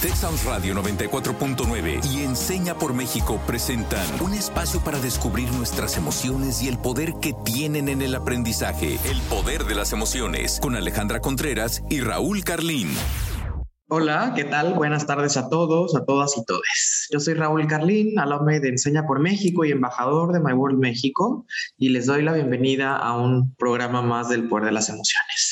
Texas Radio 94.9 y Enseña por México presentan un espacio para descubrir nuestras emociones y el poder que tienen en el aprendizaje. El poder de las emociones con Alejandra Contreras y Raúl Carlín. Hola, ¿qué tal? Buenas tardes a todos, a todas y todes. Yo soy Raúl Carlín, alumno de Enseña por México y embajador de My World México, y les doy la bienvenida a un programa más del Poder de las Emociones.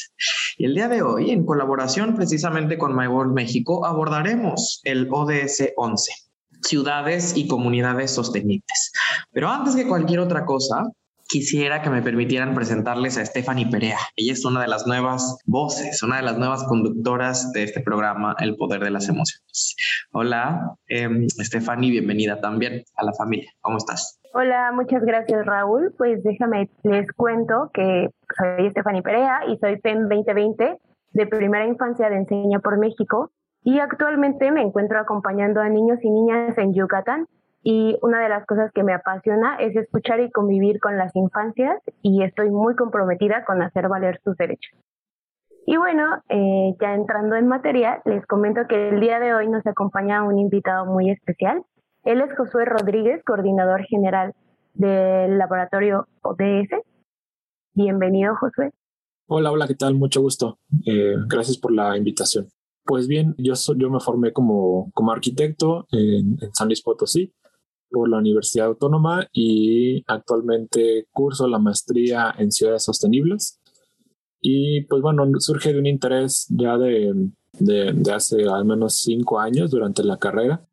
Y el día de hoy, en colaboración precisamente con My World México, abordaremos el ODS 11, ciudades y comunidades sostenibles. Pero antes que cualquier otra cosa, quisiera que me permitieran presentarles a Stephanie Perea. Ella es una de las nuevas voces, una de las nuevas conductoras de este programa, El Poder de las Emociones. Hola, eh, Stephanie, bienvenida también a la familia. ¿Cómo estás? Hola, muchas gracias Raúl. Pues déjame, les cuento que soy Stephanie Perea y soy PEN 2020 de Primera Infancia de Enseña por México y actualmente me encuentro acompañando a niños y niñas en Yucatán y una de las cosas que me apasiona es escuchar y convivir con las infancias y estoy muy comprometida con hacer valer sus derechos. Y bueno, eh, ya entrando en materia, les comento que el día de hoy nos acompaña un invitado muy especial. Él es Josué Rodríguez, coordinador general del laboratorio ODS. Bienvenido, Josué. Hola, hola, ¿qué tal? Mucho gusto. Eh, gracias por la invitación. Pues bien, yo, yo me formé como, como arquitecto en, en San Luis Potosí por la Universidad Autónoma y actualmente curso la maestría en ciudades sostenibles. Y pues bueno, surge de un interés ya de, de, de, hace al menos cinco años durante la carrera,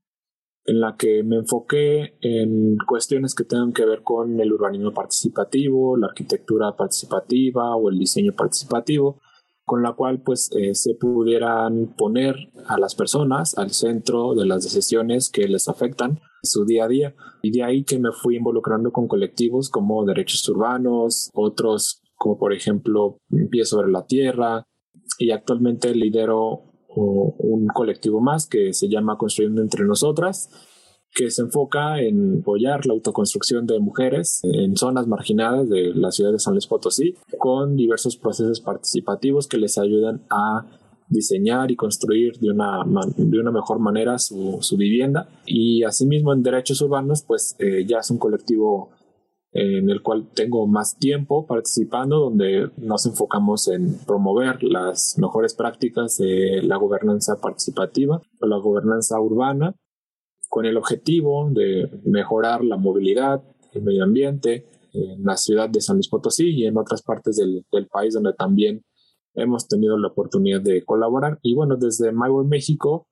en la que me enfoqué en cuestiones que tengan que ver con el urbanismo participativo, la arquitectura participativa o el diseño participativo, con la cual pues eh, se pudieran poner a las personas al centro de las decisiones que les afectan su día a día. Y de ahí que me fui involucrando con colectivos como Derechos Urbanos, otros como por ejemplo Pie sobre la Tierra, y actualmente lidero un colectivo más que se llama Construyendo entre Nosotras, que se enfoca en apoyar la autoconstrucción de mujeres en zonas marginadas de la ciudad de San Luis Potosí, con diversos procesos participativos que les ayudan a diseñar y construir de una, de una mejor manera su, su vivienda. Y asimismo en derechos urbanos, pues eh, ya es un colectivo en el cual tengo más tiempo participando, donde nos enfocamos en promover las mejores prácticas de la gobernanza participativa o la gobernanza urbana, con el objetivo de mejorar la movilidad, el medio ambiente en la ciudad de San Luis Potosí y en otras partes del, del país donde también hemos tenido la oportunidad de colaborar. Y bueno, desde MyWorld México,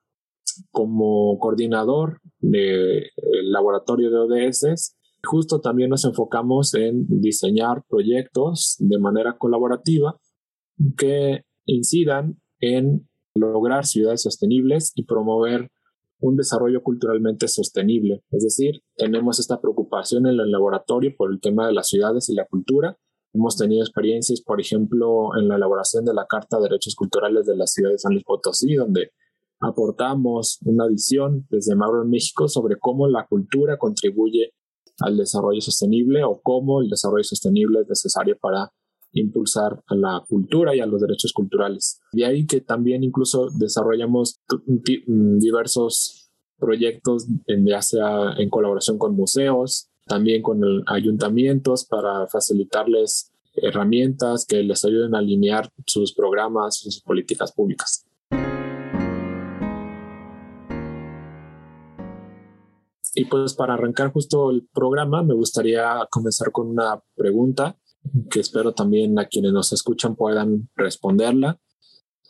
como coordinador del laboratorio de ODS, justo también nos enfocamos en diseñar proyectos de manera colaborativa que incidan en lograr ciudades sostenibles y promover un desarrollo culturalmente sostenible. Es decir, tenemos esta preocupación en el laboratorio por el tema de las ciudades y la cultura Hemos tenido experiencias, por ejemplo, en la elaboración de la Carta de Derechos Culturales de la ciudad de San Luis Potosí, donde aportamos una visión desde Mauro en México sobre cómo la cultura contribuye al desarrollo sostenible o cómo el desarrollo sostenible es necesario para impulsar a la cultura y a los derechos culturales. De ahí que también incluso desarrollamos diversos proyectos ya sea en colaboración con museos, también con ayuntamientos para facilitarles herramientas que les ayuden a alinear sus programas, sus políticas públicas. Y pues para arrancar justo el programa, me gustaría comenzar con una pregunta que espero también a quienes nos escuchan puedan responderla.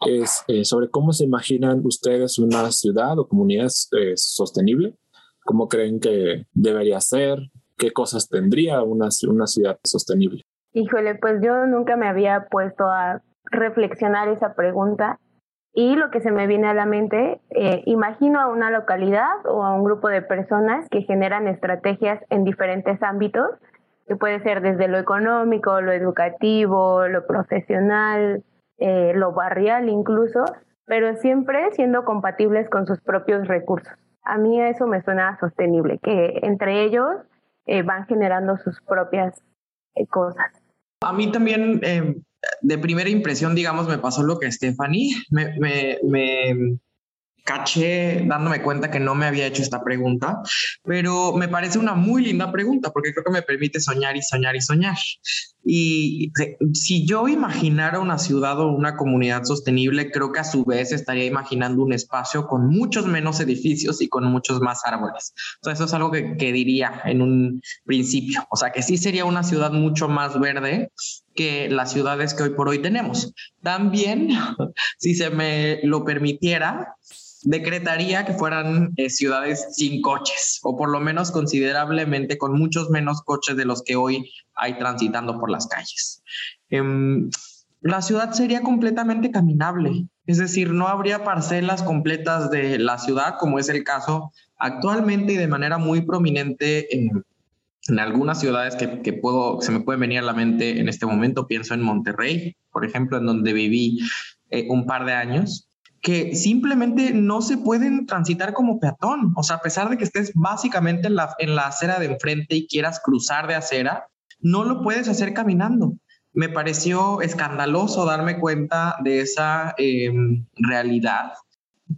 Es eh, sobre cómo se imaginan ustedes una ciudad o comunidad eh, sostenible, cómo creen que debería ser, qué cosas tendría una, una ciudad sostenible. Híjole, pues yo nunca me había puesto a reflexionar esa pregunta y lo que se me viene a la mente, eh, imagino a una localidad o a un grupo de personas que generan estrategias en diferentes ámbitos, que puede ser desde lo económico, lo educativo, lo profesional, eh, lo barrial incluso, pero siempre siendo compatibles con sus propios recursos. A mí eso me suena sostenible, que entre ellos eh, van generando sus propias cosas. A mí también, eh, de primera impresión, digamos, me pasó lo que Stephanie. Me, me, me, caché dándome cuenta que no me había hecho esta pregunta, pero me parece una muy linda pregunta porque creo que me permite soñar y soñar y soñar. Y si yo imaginara una ciudad o una comunidad sostenible, creo que a su vez estaría imaginando un espacio con muchos menos edificios y con muchos más árboles. O sea, eso es algo que, que diría en un principio. O sea, que sí sería una ciudad mucho más verde que las ciudades que hoy por hoy tenemos. También, si se me lo permitiera, decretaría que fueran eh, ciudades sin coches, o por lo menos considerablemente con muchos menos coches de los que hoy hay transitando por las calles. Em, la ciudad sería completamente caminable, es decir, no habría parcelas completas de la ciudad, como es el caso actualmente y de manera muy prominente en, algunas ciudades que, puedo, se me pueden venir a la mente en este momento. Pienso en Monterrey, por ejemplo, en donde viví eh, un par de años que simplemente no se pueden transitar como peatón. O sea, a pesar de que estés básicamente en la, en la acera de enfrente y quieras cruzar de acera, no lo puedes hacer caminando. Me pareció escandaloso darme cuenta de esa em, realidad,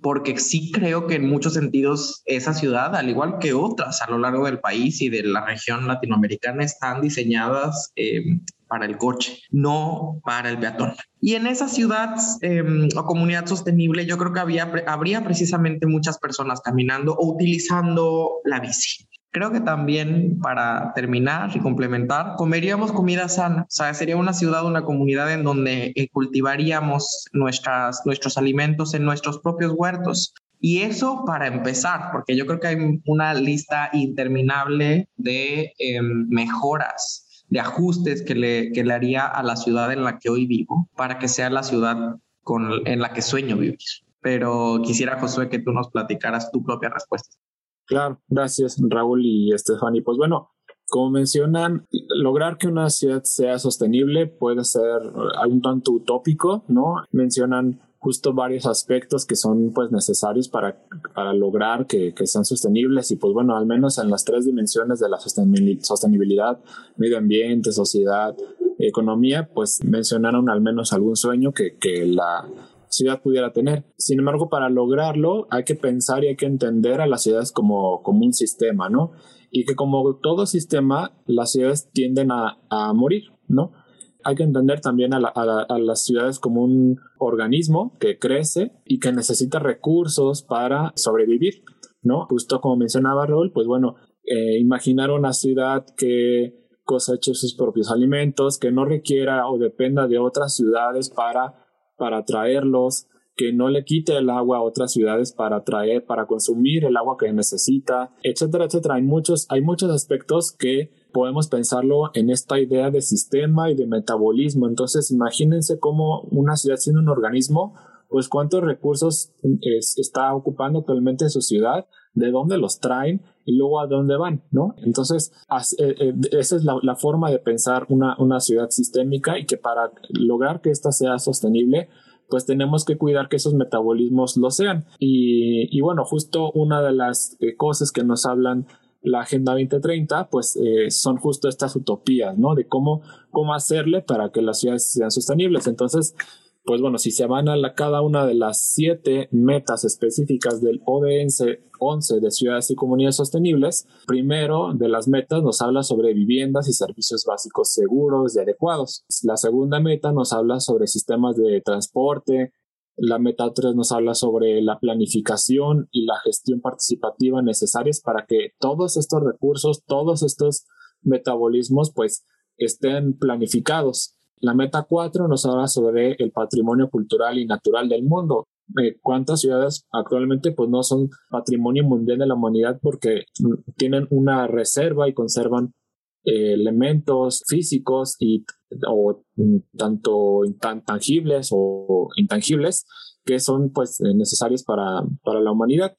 porque sí creo que en muchos sentidos esa ciudad, al igual que otras a lo largo del país y de la región latinoamericana, están diseñadas em, para el coche, no para el peatón. Y en esa ciudad em, o comunidad sostenible yo creo que había, habría precisamente muchas personas caminando o utilizando la bici. Creo que también para terminar y complementar, comeríamos comida sana. O sea, sería una ciudad, una comunidad en donde eh, cultivaríamos nuestras, nuestros alimentos en nuestros propios huertos. Y eso para empezar, porque yo creo que hay una lista interminable de em, mejoras de ajustes que le, que le haría a la ciudad en la que hoy vivo para que sea la ciudad con, en la que sueño vivir. Pero quisiera, Josué, que tú nos platicaras tu propia respuesta. Claro, gracias Raúl y Estefani. Pues bueno, como mencionan, lograr que una ciudad sea sostenible puede ser un tanto utópico, ¿no? Mencionan justo varios aspectos que son pues necesarios para, para lograr que, que, sean sostenibles y pues bueno, al menos en las tres dimensiones de la sostenibilidad, medio ambiente, sociedad, economía, pues mencionaron al menos algún sueño que, que la ciudad pudiera tener. Sin embargo, para lograrlo hay que pensar y hay que entender a las ciudades como, como un sistema, ¿no? Y que como todo sistema, las ciudades tienden a, a morir, ¿no? hay que entender también a, las ciudades como un organismo que crece y que necesita recursos para sobrevivir, ¿no? Justo como mencionaba Raúl, pues bueno, eh, imaginar una ciudad que coseche sus propios alimentos, que no requiera o dependa de otras ciudades para, para traerlos, que no le quite el agua a otras ciudades para traer, para consumir el agua que necesita, etcétera, etcétera. Hay muchos, hay muchos aspectos que podemos pensarlo en esta idea de sistema y de metabolismo. Entonces, imagínense cómo una ciudad siendo un organismo, pues cuántos recursos está ocupando actualmente su ciudad, de dónde los traen y luego a dónde van, ¿no? Entonces, eh, eh, esa es la, forma de pensar una, una ciudad sistémica y que para lograr que ésta sea sostenible, pues tenemos que cuidar que esos metabolismos lo sean. Y, bueno, justo una de las eh, cosas que nos hablan la Agenda 2030, pues son justo estas utopías, ¿no? De cómo, cómo hacerle para que las ciudades sean sostenibles. Entonces, pues bueno, si se van a la, cada una de las siete metas específicas del ODS 11 de ciudades y comunidades sostenibles, primero de las metas nos habla sobre viviendas y servicios básicos seguros y adecuados. La segunda meta nos habla sobre sistemas de transporte, la meta 3 nos habla sobre la planificación y la gestión participativa necesarias para que todos estos recursos, todos estos metabolismos, pues estén planificados. La meta 4 nos habla sobre el patrimonio cultural y natural del mundo. Eh, ¿Cuántas ciudades actualmente pues no son patrimonio mundial de la humanidad porque tienen una reserva y conservan eh, elementos físicos y o mm, tanto tangibles o intangibles que son pues eh, necesarios para, para la humanidad.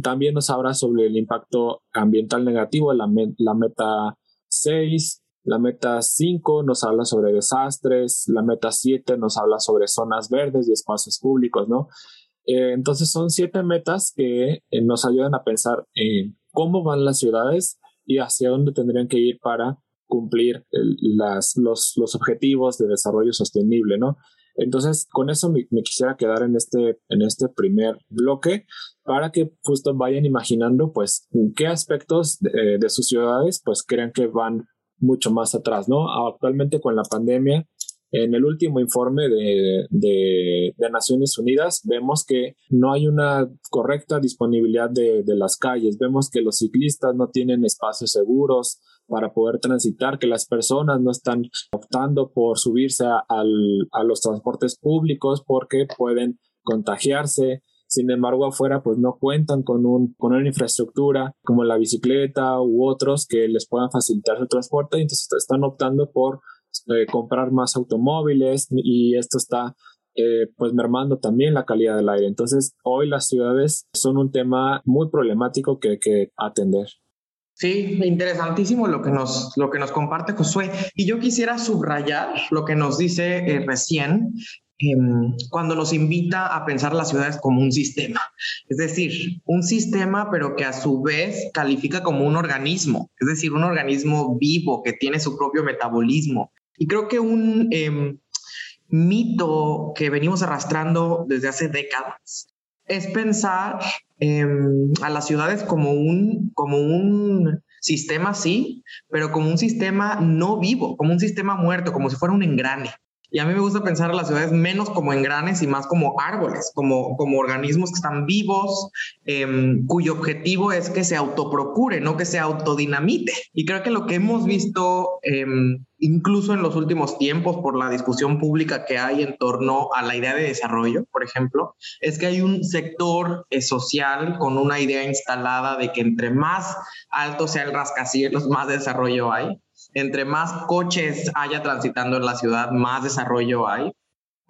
También nos habla sobre el impacto ambiental negativo, la, la meta 6, la meta 5 nos habla sobre desastres, la meta 7 nos habla sobre zonas verdes y espacios públicos, ¿no? Eh, entonces son siete metas que eh, nos ayudan a pensar en cómo van las ciudades y hacia dónde tendrían que ir para cumplir las, los, los, objetivos de desarrollo sostenible, ¿no? Entonces, con eso me, quisiera quedar en este, en este primer bloque para que justo vayan imaginando, pues, qué aspectos de, de sus ciudades, pues, crean que van mucho más atrás, ¿no? Actualmente con la pandemia, en el último informe de, de, Naciones Unidas vemos que no hay una correcta disponibilidad de, de, las calles, vemos que los ciclistas no tienen espacios seguros para poder transitar, que las personas no están optando por subirse a, a los transportes públicos porque pueden contagiarse, sin embargo, afuera pues no cuentan con, un, con una infraestructura como la bicicleta u otros que les puedan facilitar su transporte y entonces están optando por eh, comprar más automóviles y esto está eh, pues mermando también la calidad del aire. Entonces, hoy las ciudades son un tema muy problemático que que atender. Sí, interesantísimo lo que nos, lo que nos comparte Josué. Y yo quisiera subrayar lo que nos dice eh, recién, cuando nos invita a pensar las ciudades como un sistema. Es decir, un sistema, pero que a su vez califica como un organismo, es decir, un organismo vivo que tiene su propio metabolismo. Y creo que un em, mito que venimos arrastrando desde hace décadas es pensar em, a las ciudades como un, como un sistema, sí, pero como un sistema no vivo, como un sistema muerto, como si fuera un engrane. Y a mí me gusta pensar a las ciudades menos como engranes y más como árboles, como, como organismos que están vivos, em, cuyo objetivo es que se autoprocure, no que se autodinamite. Y creo que lo que hemos visto, em, incluso en los últimos tiempos, por la discusión pública que hay en torno a la idea de desarrollo, por ejemplo, es que hay un sector eh, social con una idea instalada de que entre más alto sea el rascacielos, más desarrollo hay entre más coches haya transitando en la ciudad, más desarrollo hay.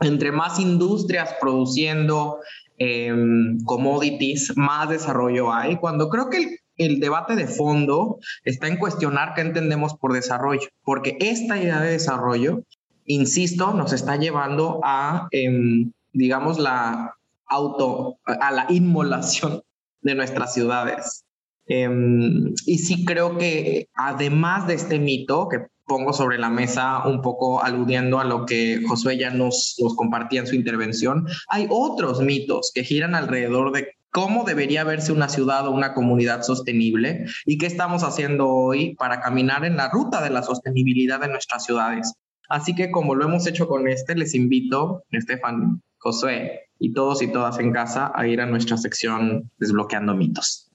Entre más industrias produciendo em, commodities, más desarrollo hay. Cuando creo que el, debate de fondo está en cuestionar qué entendemos por desarrollo, porque esta idea de desarrollo, insisto, nos está llevando a, em, digamos, la auto, a la inmolación de nuestras ciudades. Em, y sí creo que además de este mito que pongo sobre la mesa un poco aludiendo a lo que Josué ya nos, nos compartía en su intervención, hay otros mitos que giran alrededor de cómo debería verse una ciudad o una comunidad sostenible y qué estamos haciendo hoy para caminar en la ruta de la sostenibilidad de nuestras ciudades. Así que como lo hemos hecho con este, les invito, Estefan, Josué y todos y todas en casa a ir a nuestra sección Desbloqueando mitos.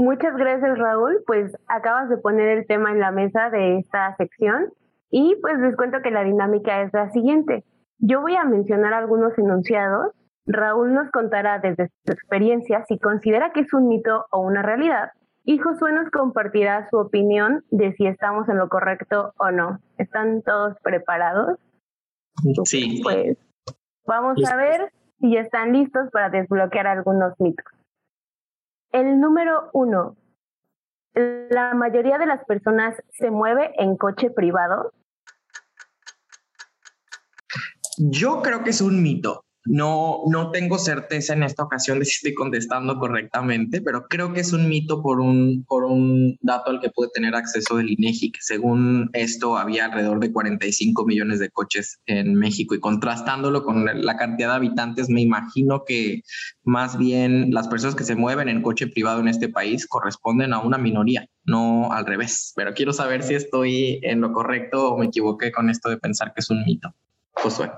Muchas gracias, Raúl. Pues acabas de poner el tema en la mesa de esta sección y pues les cuento que la dinámica es la siguiente. Yo voy a mencionar algunos enunciados. Raúl nos contará desde su experiencia si considera que es un mito o una realidad. Y Josué nos compartirá su opinión de si estamos en lo correcto o no. ¿Están todos preparados? Sí. Pues vamos a ver si ya están listos para desbloquear algunos mitos. El número uno, la mayoría de las personas se mueve en coche privado. Yo creo que es un mito. No, no tengo certeza en esta ocasión de si estoy contestando correctamente, pero creo que es un mito por un, por un dato al que pude tener acceso del INEGI, que según esto había alrededor de 45 millones de coches en México y contrastándolo con la cantidad de habitantes, me imagino que más bien las personas que se mueven en coche privado en este país corresponden a una minoría, no al revés. Pero quiero saber si estoy en lo correcto o me equivoqué con esto de pensar que es un mito. Josué.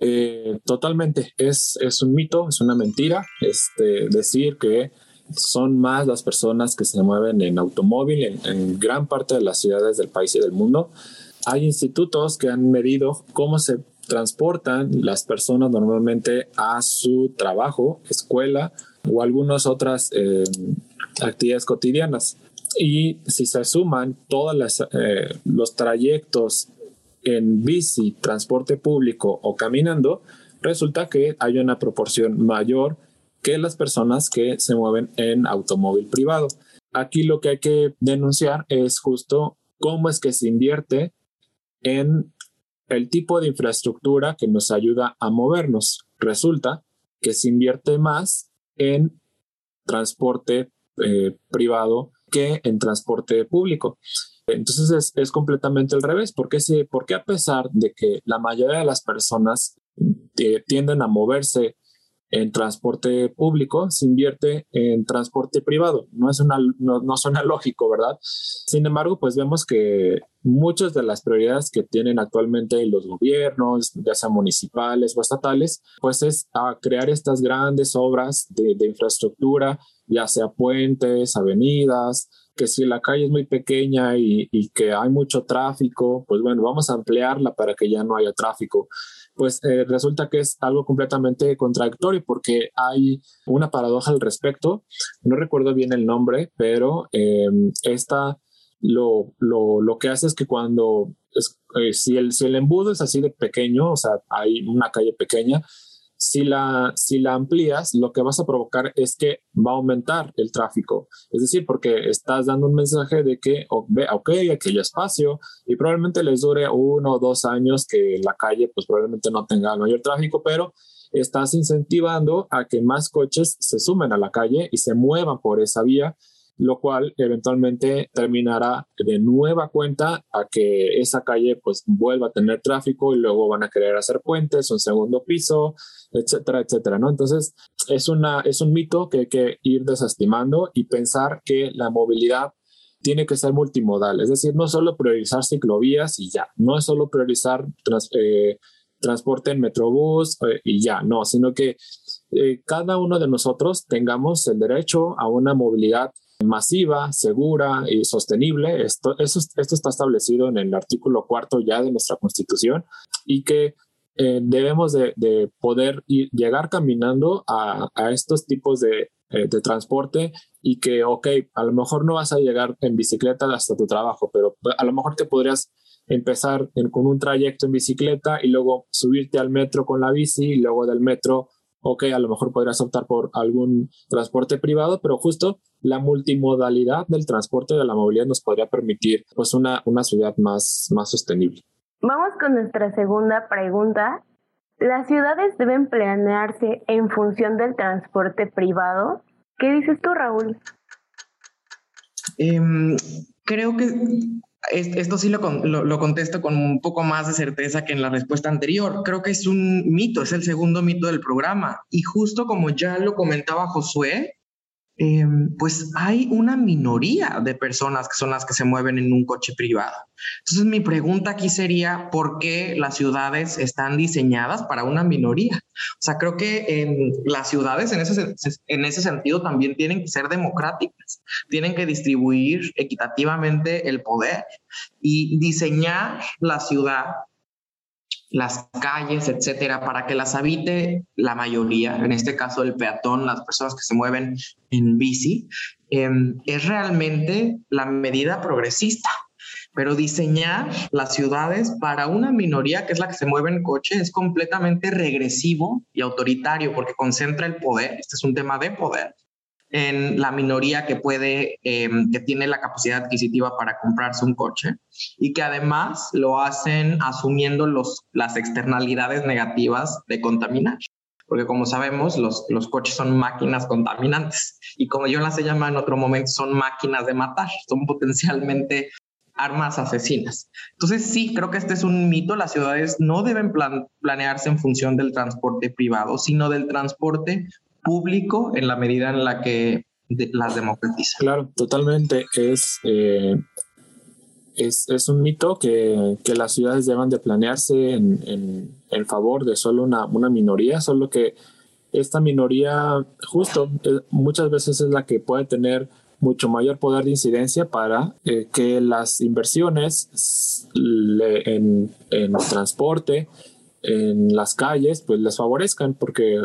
Eh, totalmente, es, es un mito, es una mentira este, decir que son más las personas que se mueven en automóvil en, gran parte de las ciudades del país y del mundo. Hay institutos que han medido cómo se transportan las personas normalmente a su trabajo, escuela o algunas otras eh, actividades cotidianas. Y si se suman todos eh, los trayectos en bici, transporte público o caminando, resulta que hay una proporción mayor que las personas que se mueven en automóvil privado. Aquí lo que hay que denunciar es justo cómo es que se invierte en el tipo de infraestructura que nos ayuda a movernos. Resulta que se invierte más en transporte eh, privado que en transporte público. Entonces es, es completamente al revés, porque, si, porque a pesar de que la mayoría de las personas eh, tienden a moverse en transporte público, se invierte en transporte privado. No, es una, no, no, suena lógico, ¿verdad? Sin embargo, pues vemos que muchas de las prioridades que tienen actualmente los gobiernos, ya sea municipales o estatales, pues es a crear estas grandes obras de, de infraestructura, ya sea puentes, avenidas, que si la calle es muy pequeña y, y, que hay mucho tráfico, pues bueno, vamos a ampliarla para que ya no haya tráfico. Pues eh, resulta que es algo completamente contradictorio porque hay una paradoja al respecto. No recuerdo bien el nombre, pero eh, esta lo, lo, lo, que hace es que cuando, eh, si, el, si el embudo es así de pequeño, o sea, hay una calle pequeña, si la, si la amplías, lo que vas a provocar es que va a aumentar el tráfico. Es decir, porque estás dando un mensaje de que, ok, aquí hay espacio y probablemente les dure uno o dos años que la calle pues probablemente no tenga mayor tráfico, pero estás incentivando a que más coches se sumen a la calle y se muevan por esa vía lo cual eventualmente terminará de nueva cuenta a que esa calle pues vuelva a tener tráfico y luego van a querer hacer puentes, un segundo piso, etcétera, etcétera, ¿no? Entonces es, una, es un mito que hay que ir desestimando y pensar que la movilidad tiene que ser multimodal, es decir, no solo priorizar ciclovías y ya, no es solo priorizar eh, transporte en metrobús eh, y ya, no, sino que eh, cada uno de nosotros tengamos el derecho a una movilidad masiva, segura y sostenible. Esto, esto está establecido en el artículo cuarto ya de nuestra Constitución y que eh, debemos de, poder llegar caminando a, estos tipos de, eh, de, transporte y que, ok, a lo mejor no vas a llegar en bicicleta hasta tu trabajo, pero a lo mejor te podrías empezar con un trayecto en bicicleta y luego subirte al metro con la bici y luego del metro ok, a lo mejor podrías optar por algún transporte privado, pero justo la multimodalidad del transporte de la movilidad nos podría permitir pues una, una ciudad más, más sostenible. Vamos con nuestra segunda pregunta. ¿Las ciudades deben planearse en función del transporte privado? ¿Qué dices tú, Raúl? Eh, creo que esto sí lo, lo, contesto con un poco más de certeza que en la respuesta anterior. Creo que es un mito, es el segundo mito del programa. Y justo como ya lo comentaba Josué, Em, pues hay una minoría de personas que son las que se mueven en un coche privado. Entonces mi pregunta aquí sería, ¿por qué las ciudades están diseñadas para una minoría? O sea, creo que las ciudades en ese, en ese sentido también tienen que ser democráticas, tienen que distribuir equitativamente el poder y diseñar la ciudad las calles, etcétera, para que las habite la mayoría, en este caso el peatón, las personas que se mueven en bici, em, es realmente la medida progresista. Pero diseñar las ciudades para una minoría que es la que se mueve en coche es completamente regresivo y autoritario porque concentra el poder. Este es un tema de poder en la minoría que puede, em, que tiene la capacidad adquisitiva para comprarse un coche y que además lo hacen asumiendo los, las externalidades negativas de contaminar. Porque como sabemos, los, los coches son máquinas contaminantes y como yo las he llamado en otro momento, son máquinas de matar, son potencialmente armas asesinas. Entonces sí, creo que este es un mito. Las ciudades no deben planearse en función del transporte privado, sino del transporte público en la medida en la que las democratiza. Claro, totalmente. Es, eh, es, es, un mito que, que, las ciudades deban de planearse en, en, en favor de solo una, una, minoría, solo que esta minoría justo eh, muchas veces es la que puede tener mucho mayor poder de incidencia para eh, que las inversiones en, en transporte en las calles, pues les favorezcan, porque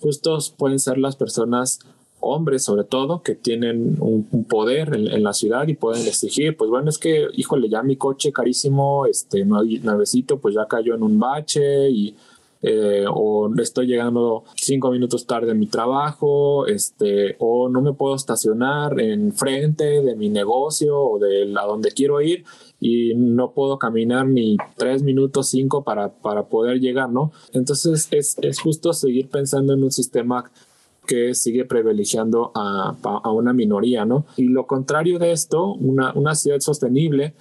justos pueden ser las personas, hombres sobre todo, que tienen un, poder en, la ciudad y pueden exigir, pues bueno, es que, híjole, ya mi coche carísimo, este nuevecito, pues ya cayó en un bache y eh, o estoy llegando cinco minutos tarde a mi trabajo, este, o no me puedo estacionar en frente de mi negocio o de a donde quiero ir y no puedo caminar ni tres minutos, cinco para, para poder llegar, ¿no? Entonces es, es justo seguir pensando en un sistema que sigue privilegiando a, a, una minoría, ¿no? Y lo contrario de esto, una, una ciudad sostenible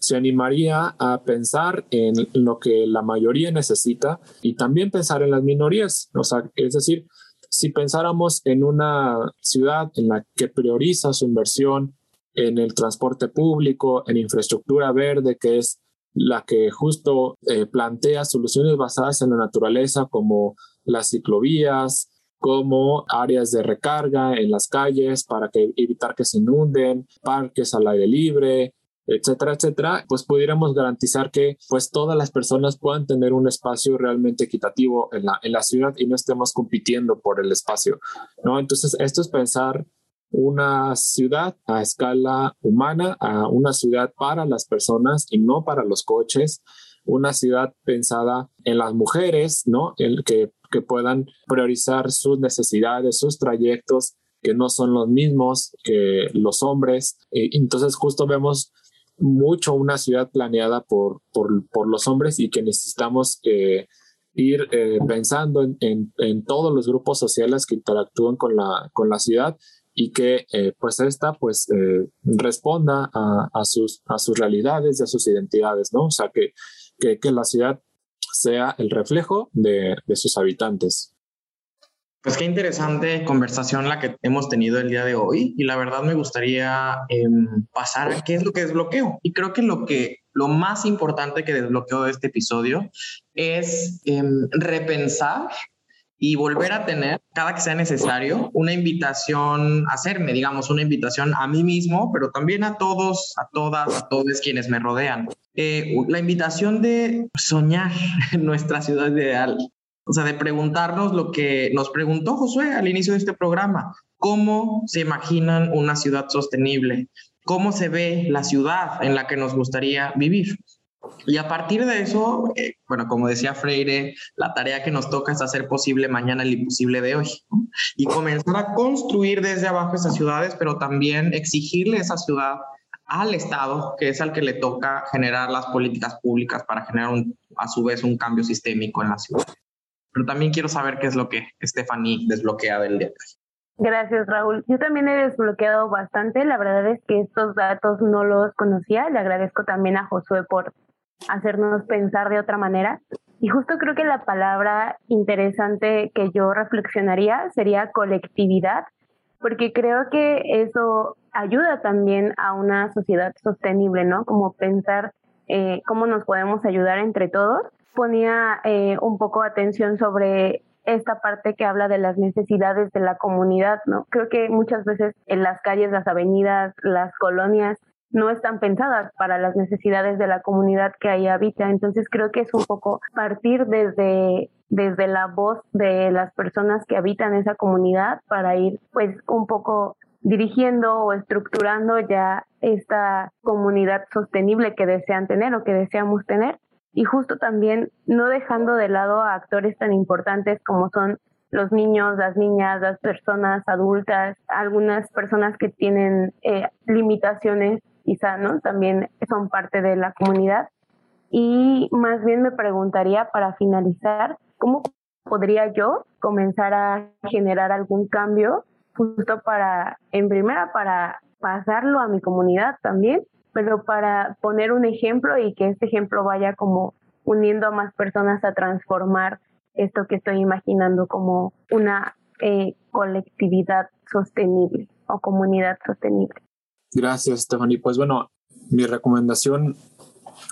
se animaría a pensar en lo que la mayoría necesita y también pensar en las minorías. Es decir, si pensáramos en una ciudad en la que prioriza su inversión en el transporte público, en infraestructura verde, que es la que justo eh, plantea soluciones basadas en la naturaleza como las ciclovías, como áreas de recarga en las calles para que, evitar que se inunden, parques al aire libre, etcétera, etcétera, pues pudiéramos garantizar que pues todas las personas puedan tener un espacio realmente equitativo en la, en la ciudad y no estemos compitiendo por el espacio, ¿no? Entonces, esto es pensar una ciudad a escala humana, a una ciudad para las personas y no para los coches, una ciudad pensada en las mujeres, ¿no? El que, que puedan priorizar sus necesidades, sus trayectos, que no son los mismos que los hombres. entonces justo vemos mucho una ciudad planeada por, por, los hombres y que necesitamos eh, ir eh, pensando en, en, todos los grupos sociales que interactúan con la, con la ciudad y que eh, pues esta pues responda a, a, sus, a sus realidades y a sus identidades, ¿no? O sea, que, que, que la ciudad sea el reflejo de, de sus habitantes. Pues qué interesante conversación la que hemos tenido el día de hoy y la verdad me gustaría em, pasar a qué es lo que desbloqueo. Y creo que lo que lo más importante que desbloqueo de este episodio es em, repensar y volver a tener, cada que sea necesario, una invitación a hacerme, digamos, una invitación a mí mismo, pero también a todos, a todas, a todos quienes me rodean. Eh, la invitación de soñar en nuestra ciudad ideal, o sea, de preguntarnos lo que nos preguntó Josué al inicio de este programa, ¿cómo se imaginan una ciudad sostenible? ¿Cómo se ve la ciudad en la que nos gustaría vivir? Y a partir de eso, eh, bueno, como decía Freire, la tarea que nos toca es hacer posible mañana el imposible de hoy y comenzar a construir desde abajo esas ciudades, pero también exigirle esa ciudad al Estado, que es al que le toca generar las políticas públicas para generar a su vez un cambio sistémico en la ciudad pero también quiero saber qué es lo que Stephanie desbloquea del día de hoy. Gracias, Raúl. Yo también he desbloqueado bastante. La verdad es que estos datos no los conocía. Le agradezco también a Josué por hacernos pensar de otra manera. Y justo creo que la palabra interesante que yo reflexionaría sería colectividad, porque creo que eso ayuda también a una sociedad sostenible, ¿no? Como pensar eh, cómo nos podemos ayudar entre todos ponía eh, un poco atención sobre esta parte que habla de las necesidades de la comunidad, ¿no? Creo que muchas veces en las calles, las avenidas, las colonias no están pensadas para las necesidades de la comunidad que ahí habita. Entonces creo que es un poco partir desde, desde la voz de las personas que habitan esa comunidad para ir pues un poco dirigiendo o estructurando ya esta comunidad sostenible que desean tener o que deseamos tener y justo también no dejando de lado a actores tan importantes como son los niños, las niñas, las personas adultas, algunas personas que tienen eh, limitaciones quizá, ¿no? También son parte de la comunidad. Y más bien me preguntaría para finalizar, ¿cómo podría yo comenzar a generar algún cambio justo para, en primera, para pasarlo a mi comunidad también pero para poner un ejemplo y que este ejemplo vaya como uniendo a más personas a transformar esto que estoy imaginando como una eh, colectividad sostenible o comunidad sostenible. Gracias, Stephanie. Pues bueno, mi recomendación,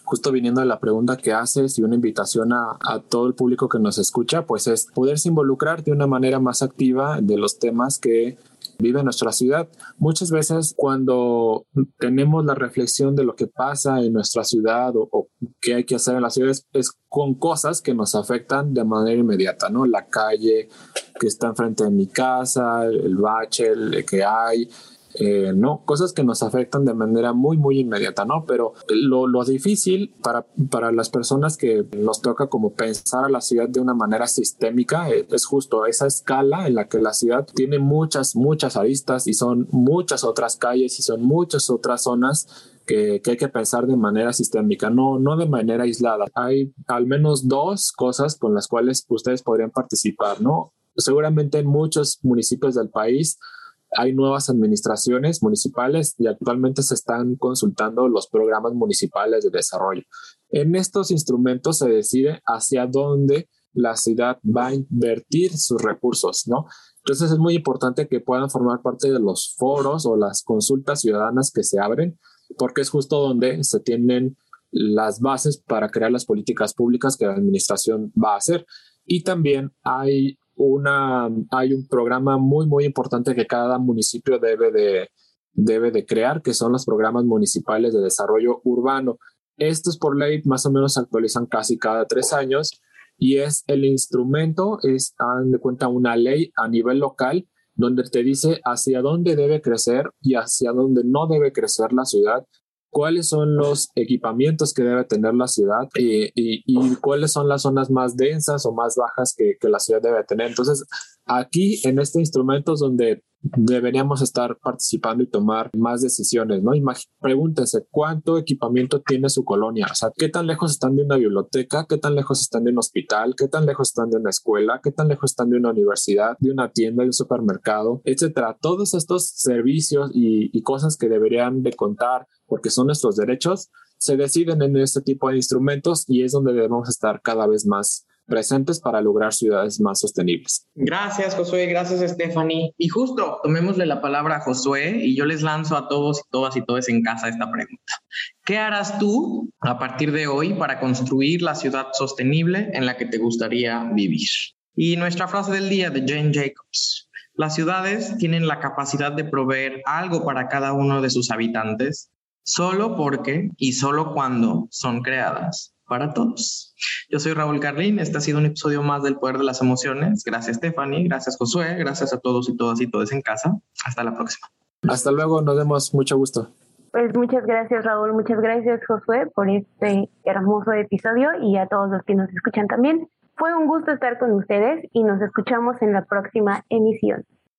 justo viniendo de la pregunta que haces y una invitación a, a, todo el público que nos escucha, pues es poderse involucrar de una manera más activa de los temas que vive en nuestra ciudad. Muchas veces cuando tenemos la reflexión de lo que pasa en nuestra ciudad o, qué hay que hacer en las ciudades es con cosas que nos afectan de manera inmediata, ¿no? La calle que está enfrente de mi casa, el bache que hay, eh, ¿no? Cosas que nos afectan de manera muy, muy inmediata, ¿no? Pero lo, lo, difícil para, para las personas que nos toca como pensar a la ciudad de una manera sistémica es, es justo esa escala en la que la ciudad tiene muchas, muchas aristas y son muchas otras calles y son muchas otras zonas que, que, hay que pensar de manera sistémica, no, no de manera aislada. Hay al menos dos cosas con las cuales ustedes podrían participar, ¿no? seguramente en muchos municipios del país hay nuevas administraciones municipales y actualmente se están consultando los programas municipales de desarrollo. En estos instrumentos se decide hacia dónde la ciudad va a invertir sus recursos, ¿no? Entonces es muy importante que puedan formar parte de los foros o las consultas ciudadanas que se abren, porque es justo donde se tienen las bases para crear las políticas públicas que la administración va a hacer. Y también hay una, hay un programa muy, muy importante que cada municipio debe de, debe de crear, que son los programas municipales de desarrollo urbano. Estos por ley más o menos se actualizan casi cada tres años y es el instrumento, es, han de cuenta, una ley a nivel local donde te dice hacia dónde debe crecer y hacia dónde no debe crecer la ciudad cuáles son los equipamientos que debe tener la ciudad y, y, cuáles son las zonas más densas o más bajas que, que, la ciudad debe tener. Entonces, aquí en este instrumento es donde deberíamos estar participando y tomar más decisiones, ¿no? pregúntense cuánto equipamiento tiene su colonia, o sea, qué tan lejos están de una biblioteca, qué tan lejos están de un hospital, qué tan lejos están de una escuela, qué tan lejos están de una universidad, de una tienda, de un supermercado, etcétera. Todos estos servicios y, y cosas que deberían de contar porque son nuestros derechos, se deciden en este tipo de instrumentos y es donde debemos estar cada vez más presentes para lograr ciudades más sostenibles. Gracias, Josué. Gracias, Stephanie. Y justo, tomémosle la palabra a Josué y yo les lanzo a todos y todas y todos en casa esta pregunta. ¿Qué harás tú a partir de hoy para construir la ciudad sostenible en la que te gustaría vivir? Y nuestra frase del día de Jane Jacobs. Las ciudades tienen la capacidad de proveer algo para cada uno de sus habitantes solo porque y solo cuando son creadas para todos. Yo soy Raúl Carlín, este ha sido un episodio más del Poder de las Emociones. Gracias Stephanie, gracias Josué, gracias a todos y todas y todos en casa. Hasta la próxima. Hasta luego, nos vemos, mucho gusto. Pues muchas gracias Raúl, muchas gracias Josué por este hermoso episodio y a todos los que nos escuchan también. Fue un gusto estar con ustedes y nos escuchamos en la próxima emisión.